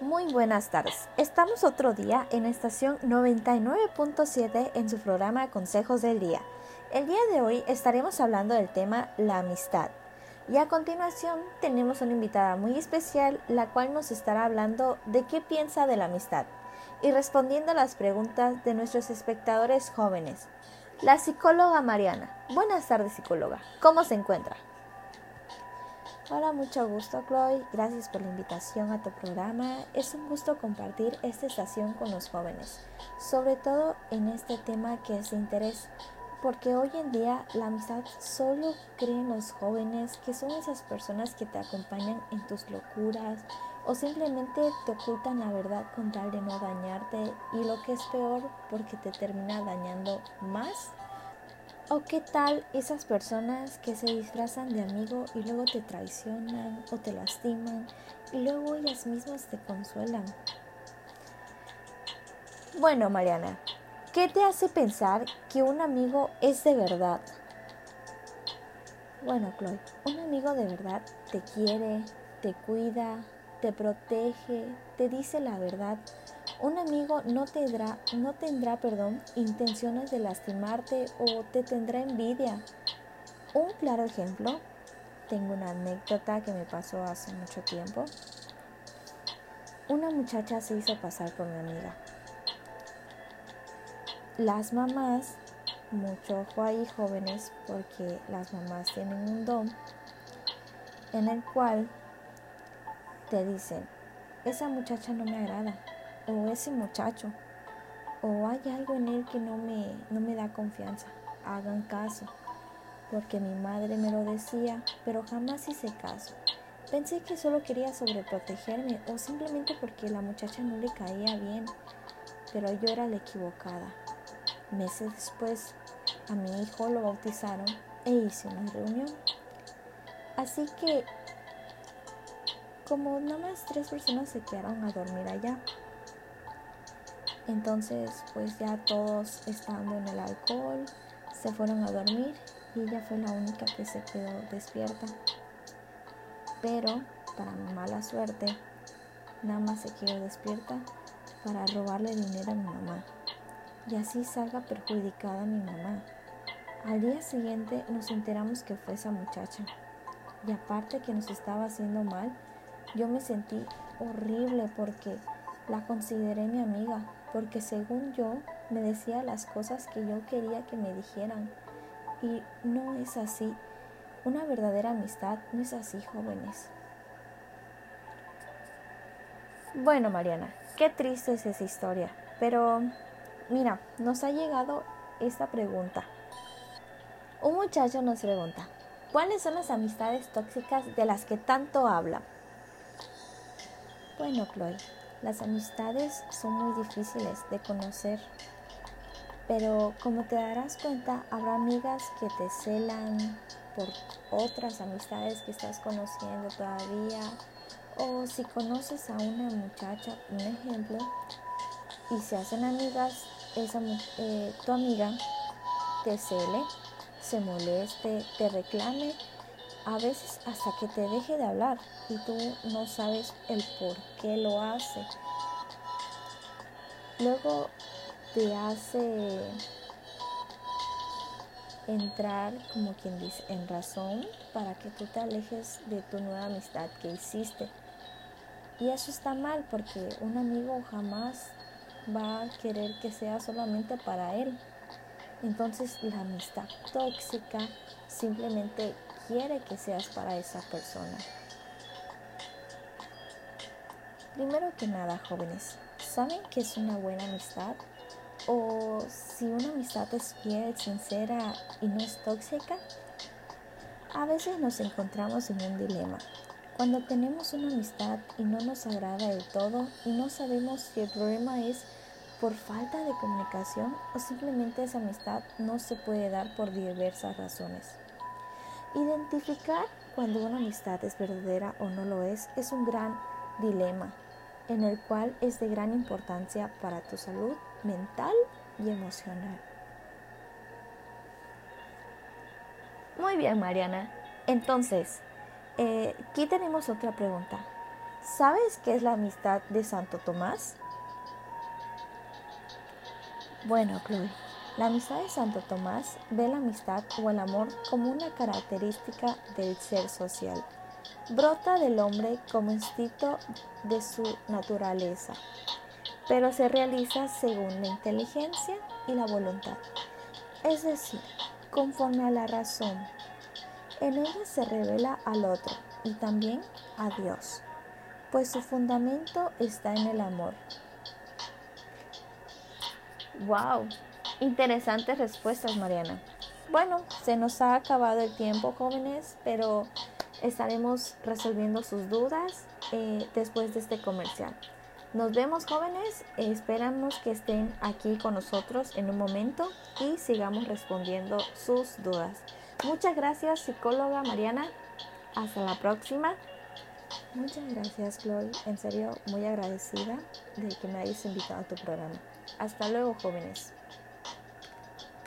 Muy buenas tardes. Estamos otro día en estación 99.7 en su programa Consejos del Día. El día de hoy estaremos hablando del tema la amistad. Y a continuación tenemos una invitada muy especial, la cual nos estará hablando de qué piensa de la amistad y respondiendo a las preguntas de nuestros espectadores jóvenes. La psicóloga Mariana. Buenas tardes, psicóloga. ¿Cómo se encuentra? Hola, mucho gusto Chloe, gracias por la invitación a tu programa. Es un gusto compartir esta estación con los jóvenes, sobre todo en este tema que es de interés, porque hoy en día la amistad solo creen los jóvenes que son esas personas que te acompañan en tus locuras o simplemente te ocultan la verdad con tal de no dañarte y lo que es peor porque te termina dañando más ¿O qué tal esas personas que se disfrazan de amigo y luego te traicionan o te lastiman y luego ellas mismas te consuelan? Bueno, Mariana, ¿qué te hace pensar que un amigo es de verdad? Bueno, Chloe, un amigo de verdad te quiere, te cuida, te protege, te dice la verdad un amigo no tendrá, no tendrá perdón, intenciones de lastimarte o te tendrá envidia. Un claro ejemplo, tengo una anécdota que me pasó hace mucho tiempo. Una muchacha se hizo pasar por mi amiga. Las mamás, mucho ojo ahí jóvenes, porque las mamás tienen un don en el cual te dicen, esa muchacha no me agrada, o ese muchacho o hay algo en él que no me, no me da confianza. Hagan caso, porque mi madre me lo decía, pero jamás hice caso. Pensé que solo quería sobreprotegerme o simplemente porque la muchacha no le caía bien, pero yo era la equivocada. Meses después, a mi hijo lo bautizaron e hice una reunión. Así que, como nada más tres personas se quedaron a dormir allá, entonces, pues ya todos estando en el alcohol, se fueron a dormir y ella fue la única que se quedó despierta. Pero, para mi mala suerte, nada más se quedó despierta para robarle dinero a mi mamá. Y así salga perjudicada mi mamá. Al día siguiente nos enteramos que fue esa muchacha. Y aparte que nos estaba haciendo mal, yo me sentí horrible porque la consideré mi amiga porque según yo me decía las cosas que yo quería que me dijeran. Y no es así. Una verdadera amistad no es así, jóvenes. Bueno, Mariana, qué triste es esa historia. Pero, mira, nos ha llegado esta pregunta. Un muchacho nos pregunta, ¿cuáles son las amistades tóxicas de las que tanto habla? Bueno, Chloe, las amistades son muy difíciles de conocer, pero como te darás cuenta, habrá amigas que te celan por otras amistades que estás conociendo todavía, o si conoces a una muchacha, un ejemplo, y se hacen amigas, esa, eh, tu amiga te cele, se moleste, te reclame a veces hasta que te deje de hablar y tú no sabes el por qué lo hace. Luego te hace entrar, como quien dice, en razón para que tú te alejes de tu nueva amistad que hiciste. Y eso está mal porque un amigo jamás va a querer que sea solamente para él. Entonces la amistad tóxica simplemente quiere que seas para esa persona. Primero que nada, jóvenes, ¿saben qué es una buena amistad? O si una amistad es fiel, sincera y no es tóxica. A veces nos encontramos en un dilema. Cuando tenemos una amistad y no nos agrada del todo y no sabemos si el problema es por falta de comunicación o simplemente esa amistad no se puede dar por diversas razones. Identificar cuando una amistad es verdadera o no lo es es un gran dilema en el cual es de gran importancia para tu salud mental y emocional. Muy bien, Mariana. Entonces, eh, aquí tenemos otra pregunta. ¿Sabes qué es la amistad de Santo Tomás? Bueno, Chloe, la amistad de Santo Tomás ve la amistad o el amor como una característica del ser social. Brota del hombre como instinto de su naturaleza, pero se realiza según la inteligencia y la voluntad, es decir, conforme a la razón. En ella se revela al otro y también a Dios, pues su fundamento está en el amor. Wow, interesantes respuestas, Mariana. Bueno, se nos ha acabado el tiempo, jóvenes, pero estaremos resolviendo sus dudas eh, después de este comercial. Nos vemos jóvenes, esperamos que estén aquí con nosotros en un momento y sigamos respondiendo sus dudas. Muchas gracias psicóloga Mariana, hasta la próxima. Muchas gracias Chloe, en serio muy agradecida de que me hayas invitado a tu programa. Hasta luego jóvenes.